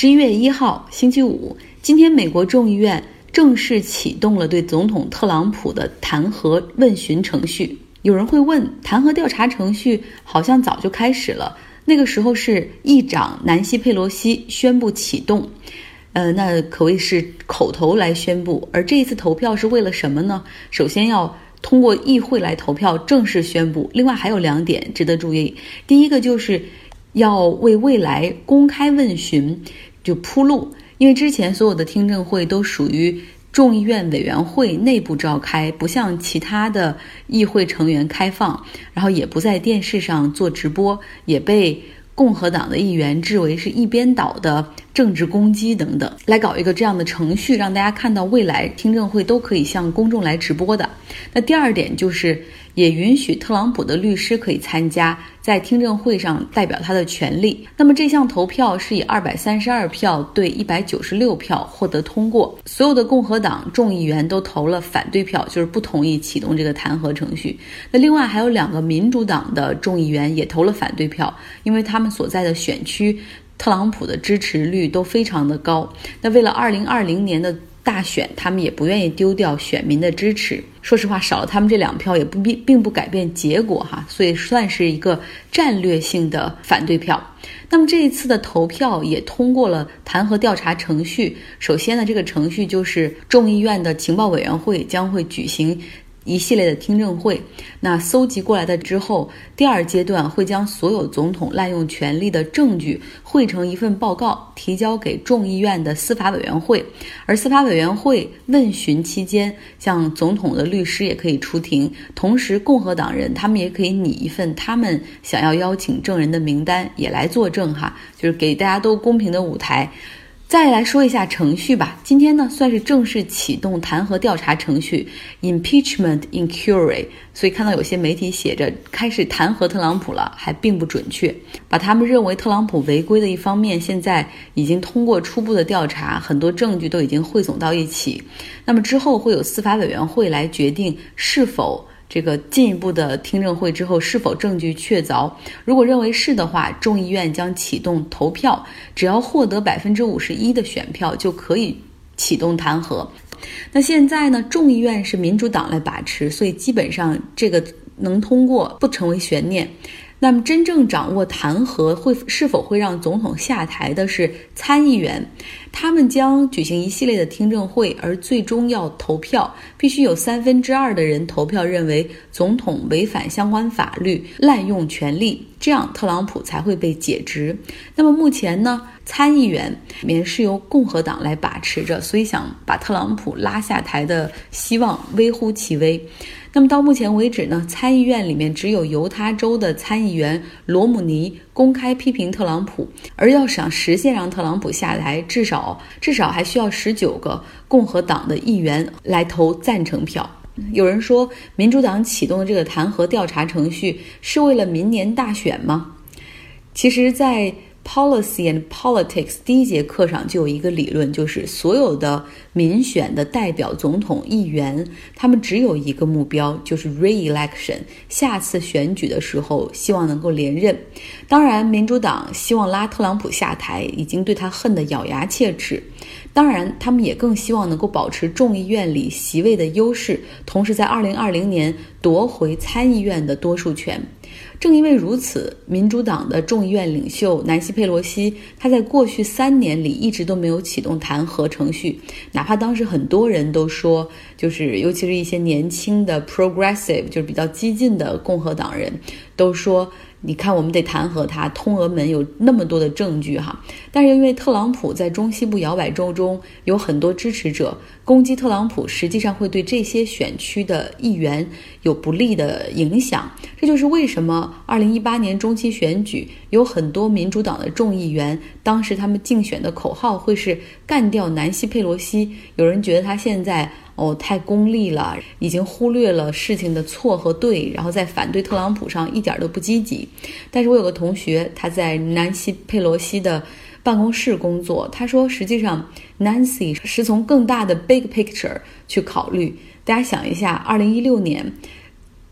十一月一号，星期五，今天美国众议院正式启动了对总统特朗普的弹劾问询程序。有人会问，弹劾调查程序好像早就开始了，那个时候是议长南希·佩洛西宣布启动，呃，那可谓是口头来宣布。而这一次投票是为了什么呢？首先要通过议会来投票正式宣布。另外还有两点值得注意，第一个就是。要为未来公开问询就铺路，因为之前所有的听证会都属于众议院委员会内部召开，不像其他的议会成员开放，然后也不在电视上做直播，也被共和党的议员质为是一边倒的政治攻击等等，来搞一个这样的程序，让大家看到未来听证会都可以向公众来直播的。那第二点就是。也允许特朗普的律师可以参加在听证会上代表他的权利。那么这项投票是以二百三十二票对一百九十六票获得通过，所有的共和党众议员都投了反对票，就是不同意启动这个弹劾程序。那另外还有两个民主党的众议员也投了反对票，因为他们所在的选区特朗普的支持率都非常的高。那为了二零二零年的。大选，他们也不愿意丢掉选民的支持。说实话，少了他们这两票也不并并不改变结果哈，所以算是一个战略性的反对票。那么这一次的投票也通过了弹劾调查程序。首先呢，这个程序就是众议院的情报委员会将会举行。一系列的听证会，那搜集过来的之后，第二阶段会将所有总统滥用权力的证据汇成一份报告，提交给众议院的司法委员会。而司法委员会问询期间，像总统的律师也可以出庭，同时共和党人他们也可以拟一份他们想要邀请证人的名单，也来作证哈，就是给大家都公平的舞台。再来说一下程序吧。今天呢，算是正式启动弹劾调查程序 （impeachment inquiry）。所以看到有些媒体写着开始弹劾特朗普了，还并不准确。把他们认为特朗普违规的一方面，现在已经通过初步的调查，很多证据都已经汇总到一起。那么之后会有司法委员会来决定是否。这个进一步的听证会之后，是否证据确凿？如果认为是的话，众议院将启动投票，只要获得百分之五十一的选票，就可以启动弹劾。那现在呢？众议院是民主党来把持，所以基本上这个能通过，不成为悬念。那么，真正掌握弹劾会是否会让总统下台的是参议员，他们将举行一系列的听证会，而最终要投票，必须有三分之二的人投票认为总统违反相关法律、滥用权力，这样特朗普才会被解职。那么目前呢，参议员里面是由共和党来把持着，所以想把特朗普拉下台的希望微乎其微。那么到目前为止呢，参议院里面只有犹他州的参议员罗姆尼公开批评特朗普，而要想实现让特朗普下台，至少至少还需要十九个共和党的议员来投赞成票。有人说，民主党启动的这个弹劾调查程序是为了明年大选吗？其实，在 Policy and Politics 第一节课上就有一个理论，就是所有的民选的代表总统议员，他们只有一个目标，就是 re-election，下次选举的时候希望能够连任。当然，民主党希望拉特朗普下台，已经对他恨得咬牙切齿。当然，他们也更希望能够保持众议院里席位的优势，同时在2020年夺回参议院的多数权。正因为如此，民主党的众议院领袖南希·佩洛西，他在过去三年里一直都没有启动弹劾程序，哪怕当时很多人都说，就是尤其是一些年轻的 progressive，就是比较激进的共和党人，都说。你看，我们得弹劾他，通俄门有那么多的证据哈。但是因为特朗普在中西部摇摆州中有很多支持者，攻击特朗普实际上会对这些选区的议员有不利的影响。这就是为什么2018年中期选举有很多民主党的众议员，当时他们竞选的口号会是干掉南希·佩洛西。有人觉得他现在。哦，太功利了，已经忽略了事情的错和对，然后在反对特朗普上一点都不积极。但是我有个同学，他在南希·佩罗西的办公室工作，他说，实际上 Nancy 是从更大的 big picture 去考虑。大家想一下，二零一六年。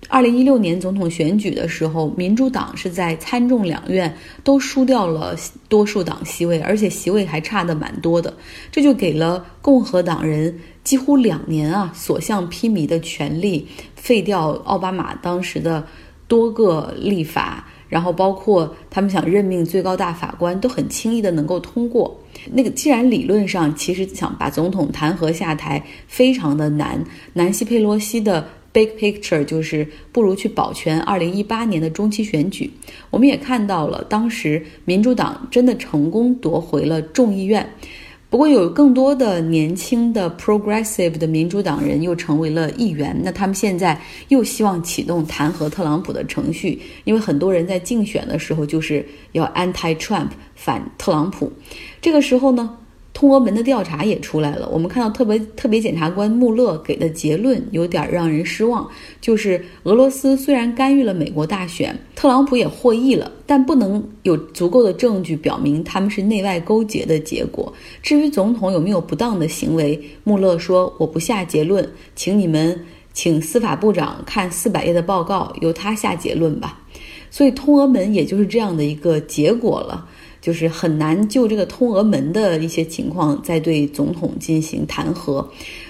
二零一六年总统选举的时候，民主党是在参众两院都输掉了多数党席位，而且席位还差的蛮多的，这就给了共和党人几乎两年啊所向披靡的权利，废掉奥巴马当时的多个立法，然后包括他们想任命最高大法官都很轻易的能够通过。那个既然理论上其实想把总统弹劾下台非常的难，南希佩洛西的。Big picture 就是不如去保全二零一八年的中期选举。我们也看到了，当时民主党真的成功夺回了众议院。不过，有更多的年轻的 progressive 的民主党人又成为了议员。那他们现在又希望启动弹劾特朗普的程序，因为很多人在竞选的时候就是要 anti Trump 反特朗普。这个时候呢？通俄门的调查也出来了，我们看到特别特别检察官穆勒给的结论有点让人失望，就是俄罗斯虽然干预了美国大选，特朗普也获益了，但不能有足够的证据表明他们是内外勾结的结果。至于总统有没有不当的行为，穆勒说我不下结论，请你们请司法部长看四百页的报告，由他下结论吧。所以通俄门也就是这样的一个结果了。就是很难就这个通俄门的一些情况再对总统进行弹劾。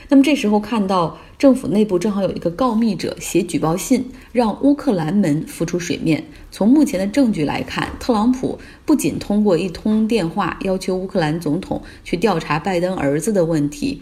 那么这时候看到政府内部正好有一个告密者写举报信，让乌克兰门浮出水面。从目前的证据来看，特朗普不仅通过一通电话要求乌克兰总统去调查拜登儿子的问题。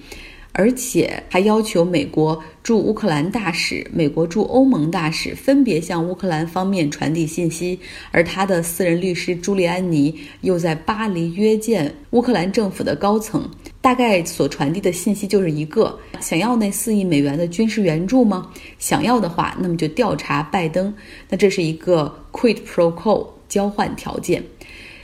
而且还要求美国驻乌克兰大使、美国驻欧盟大使分别向乌克兰方面传递信息，而他的私人律师朱利安尼又在巴黎约见乌克兰政府的高层，大概所传递的信息就是一个：想要那四亿美元的军事援助吗？想要的话，那么就调查拜登。那这是一个 quid pro quo 交换条件。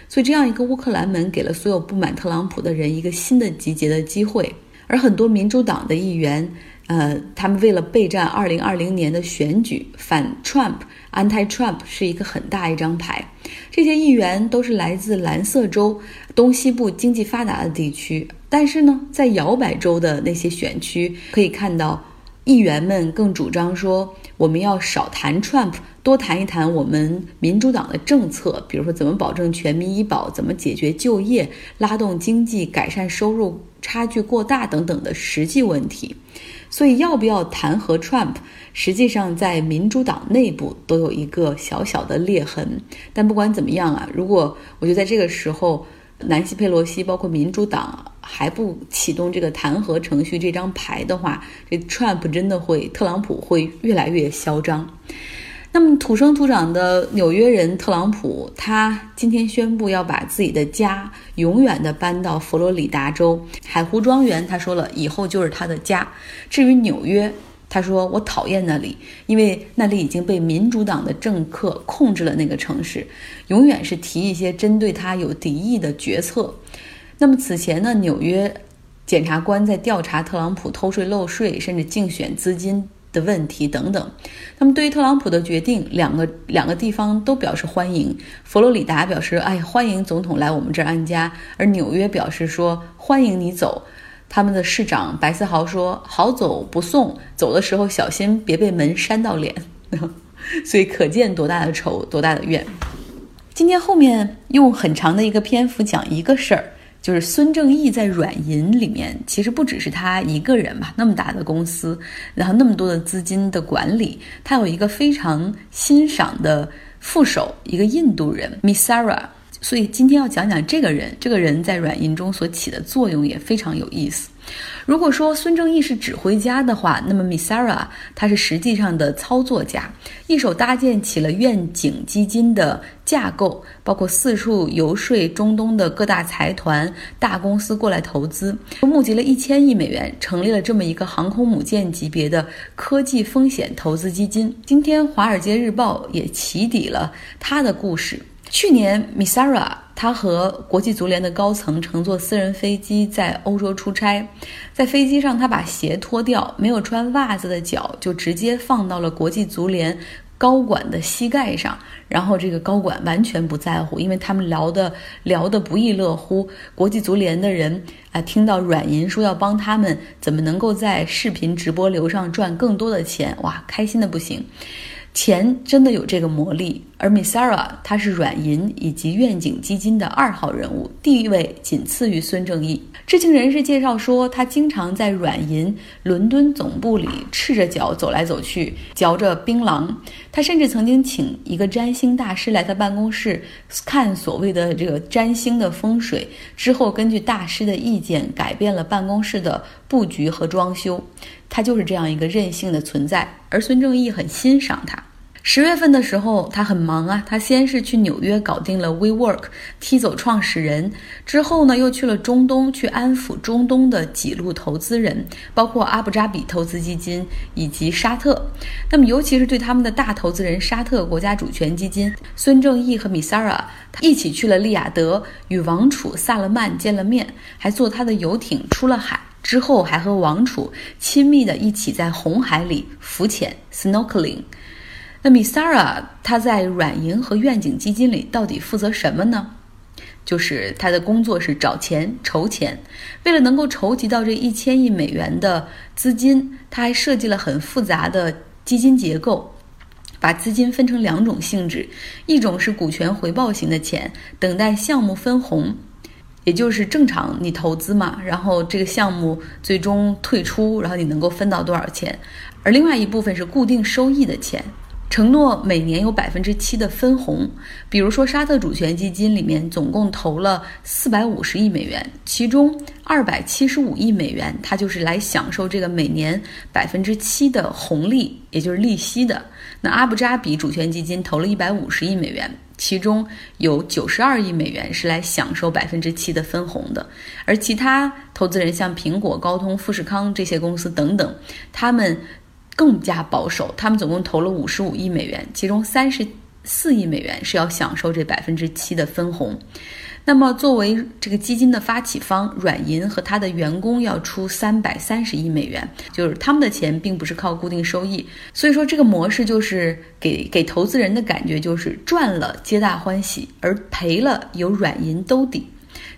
所以这样一个乌克兰门给了所有不满特朗普的人一个新的集结的机会。而很多民主党的议员，呃，他们为了备战二零二零年的选举，反 Trump、anti Trump 是一个很大一张牌。这些议员都是来自蓝色州东西部经济发达的地区，但是呢，在摇摆州的那些选区，可以看到议员们更主张说，我们要少谈 Trump，多谈一谈我们民主党的政策，比如说怎么保证全民医保，怎么解决就业、拉动经济、改善收入。差距过大等等的实际问题，所以要不要弹劾 Trump，实际上在民主党内部都有一个小小的裂痕。但不管怎么样啊，如果我觉得在这个时候，南希佩洛西包括民主党还不启动这个弹劾程序这张牌的话，这 Trump 真的会，特朗普会越来越嚣张。那么土生土长的纽约人特朗普，他今天宣布要把自己的家永远的搬到佛罗里达州海湖庄园。他说了，以后就是他的家。至于纽约，他说我讨厌那里，因为那里已经被民主党的政客控制了。那个城市永远是提一些针对他有敌意的决策。那么此前呢，纽约检察官在调查特朗普偷税漏税，甚至竞选资金。的问题等等，那么对于特朗普的决定，两个两个地方都表示欢迎。佛罗里达表示，哎，欢迎总统来我们这儿安家；而纽约表示说，欢迎你走。他们的市长白思豪说，好走不送，走的时候小心别被门扇到脸。所以可见多大的仇，多大的怨。今天后面用很长的一个篇幅讲一个事儿。就是孙正义在软银里面，其实不只是他一个人嘛，那么大的公司，然后那么多的资金的管理，他有一个非常欣赏的副手，一个印度人 Misara。所以今天要讲讲这个人，这个人在软银中所起的作用也非常有意思。如果说孙正义是指挥家的话，那么 Misara 他是实际上的操作家，一手搭建起了愿景基金的架构，包括四处游说中东的各大财团、大公司过来投资，募集了一千亿美元，成立了这么一个航空母舰级别的科技风险投资基金。今天《华尔街日报》也起底了他的故事。去年，Misara 他和国际足联的高层乘坐私人飞机在欧洲出差，在飞机上他把鞋脱掉，没有穿袜子的脚就直接放到了国际足联高管的膝盖上，然后这个高管完全不在乎，因为他们聊的聊得不亦乐乎。国际足联的人啊，听到软银说要帮他们，怎么能够在视频直播流上赚更多的钱？哇，开心的不行。钱真的有这个魔力，而 Misara 他是软银以及愿景基金的二号人物，地位仅次于孙正义。知情人士介绍说，他经常在软银伦敦总部里赤着脚走来走去，嚼着槟榔。他甚至曾经请一个占星大师来他办公室看所谓的这个占星的风水，之后根据大师的意见改变了办公室的布局和装修。他就是这样一个任性的存在，而孙正义很欣赏他。十月份的时候，他很忙啊。他先是去纽约搞定了 WeWork，踢走创始人，之后呢又去了中东，去安抚中东的几路投资人，包括阿布扎比投资基金以及沙特。那么，尤其是对他们的大投资人沙特国家主权基金，孙正义和米萨拉一起去了利雅得，与王储萨勒曼见了面，还坐他的游艇出了海。之后还和王储亲密的一起在红海里浮潜 （snorkeling）。那米萨拉他在软银和愿景基金里到底负责什么呢？就是他的工作是找钱、筹钱。为了能够筹集到这一千亿美元的资金，他还设计了很复杂的基金结构，把资金分成两种性质：一种是股权回报型的钱，等待项目分红，也就是正常你投资嘛，然后这个项目最终退出，然后你能够分到多少钱；而另外一部分是固定收益的钱。承诺每年有百分之七的分红，比如说沙特主权基金里面总共投了四百五十亿美元，其中二百七十五亿美元，它就是来享受这个每年百分之七的红利，也就是利息的。那阿布扎比主权基金投了一百五十亿美元，其中有九十二亿美元是来享受百分之七的分红的，而其他投资人像苹果、高通、富士康这些公司等等，他们。更加保守，他们总共投了五十五亿美元，其中三十四亿美元是要享受这百分之七的分红。那么，作为这个基金的发起方，软银和他的员工要出三百三十亿美元，就是他们的钱并不是靠固定收益。所以说，这个模式就是给给投资人的感觉就是赚了皆大欢喜，而赔了有软银兜底，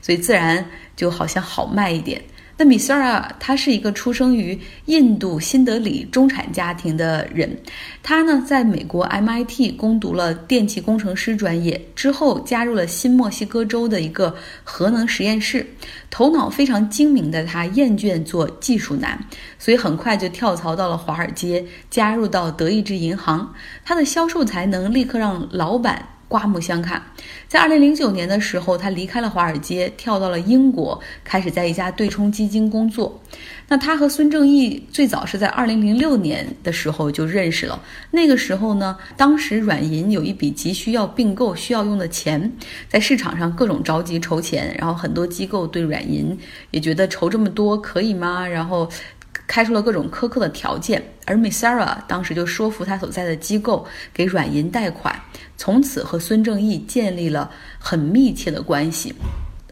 所以自然就好像好卖一点。那米塞尔他是一个出生于印度新德里中产家庭的人，他呢在美国 MIT 攻读了电气工程师专业，之后加入了新墨西哥州的一个核能实验室。头脑非常精明的他厌倦做技术男，所以很快就跳槽到了华尔街，加入到德意志银行。他的销售才能立刻让老板。刮目相看，在二零零九年的时候，他离开了华尔街，跳到了英国，开始在一家对冲基金工作。那他和孙正义最早是在二零零六年的时候就认识了。那个时候呢，当时软银有一笔急需要并购需要用的钱，在市场上各种着急筹钱，然后很多机构对软银也觉得筹这么多可以吗？然后。开出了各种苛刻的条件，而 Misara 当时就说服他所在的机构给软银贷款，从此和孙正义建立了很密切的关系。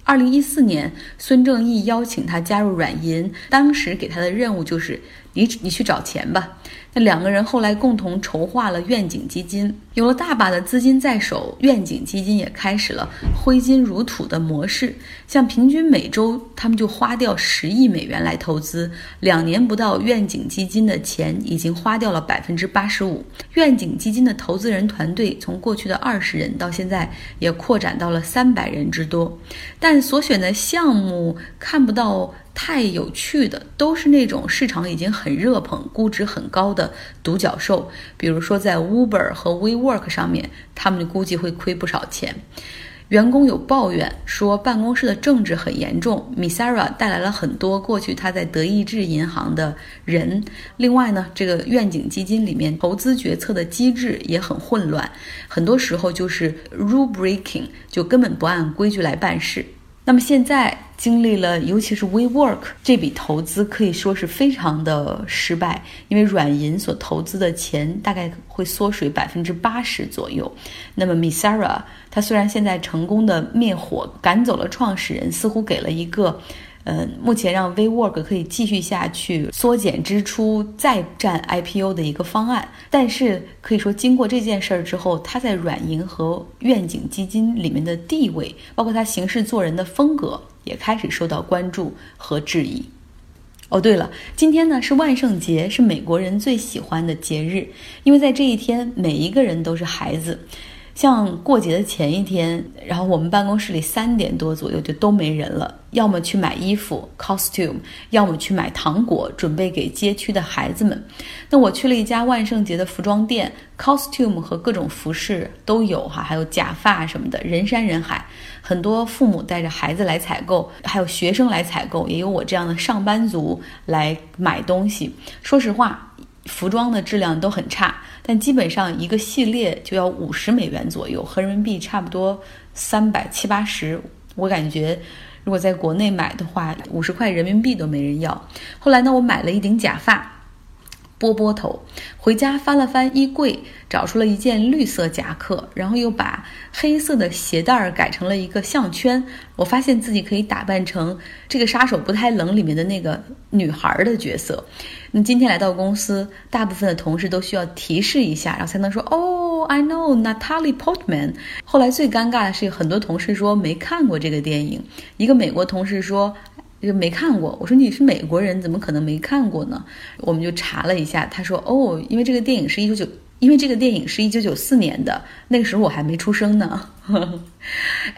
二零一四年，孙正义邀请他加入软银，当时给他的任务就是你你去找钱吧。那两个人后来共同筹划了愿景基金，有了大把的资金在手，愿景基金也开始了挥金如土的模式。像平均每周他们就花掉十亿美元来投资，两年不到，愿景基金的钱已经花掉了百分之八十五。愿景基金的投资人团队从过去的二十人到现在也扩展到了三百人之多，但所选的项目看不到。太有趣的都是那种市场已经很热捧、估值很高的独角兽，比如说在 Uber 和 WeWork 上面，他们估计会亏不少钱。员工有抱怨说办公室的政治很严重，Misara 带来了很多过去他在德意志银行的人。另外呢，这个愿景基金里面投资决策的机制也很混乱，很多时候就是 rule breaking，就根本不按规矩来办事。那么现在经历了，尤其是 WeWork 这笔投资，可以说是非常的失败，因为软银所投资的钱大概会缩水百分之八十左右。那么 Misara 他虽然现在成功的灭火，赶走了创始人，似乎给了一个。嗯，目前让 WeWork 可以继续下去，缩减支出，再战 IPO 的一个方案。但是可以说，经过这件事儿之后，他在软银和愿景基金里面的地位，包括他行事做人的风格，也开始受到关注和质疑。哦，对了，今天呢是万圣节，是美国人最喜欢的节日，因为在这一天，每一个人都是孩子。像过节的前一天，然后我们办公室里三点多左右就都没人了，要么去买衣服 costume，要么去买糖果，准备给街区的孩子们。那我去了一家万圣节的服装店，costume 和各种服饰都有哈，还有假发什么的，人山人海。很多父母带着孩子来采购，还有学生来采购，也有我这样的上班族来买东西。说实话，服装的质量都很差。但基本上一个系列就要五十美元左右，合人民币差不多三百七八十。我感觉如果在国内买的话，五十块人民币都没人要。后来呢，我买了一顶假发。波波头回家翻了翻衣柜，找出了一件绿色夹克，然后又把黑色的鞋带儿改成了一个项圈。我发现自己可以打扮成这个杀手不太冷里面的那个女孩的角色。那今天来到公司，大部分的同事都需要提示一下，然后才能说哦，I know Natalie Portman。后来最尴尬的是，很多同事说没看过这个电影。一个美国同事说。就没看过，我说你是美国人，怎么可能没看过呢？我们就查了一下，他说哦，因为这个电影是一九九，因为这个电影是一九九四年的，那个时候我还没出生呢。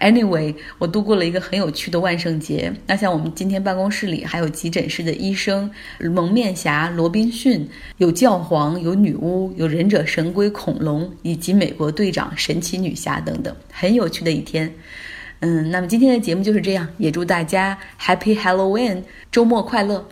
Anyway，我度过了一个很有趣的万圣节。那像我们今天办公室里还有急诊室的医生、蒙面侠罗宾逊，有教皇、有女巫、有忍者神龟恐龙，以及美国队长神奇女侠等等，很有趣的一天。嗯，那么今天的节目就是这样，也祝大家 Happy Halloween，周末快乐。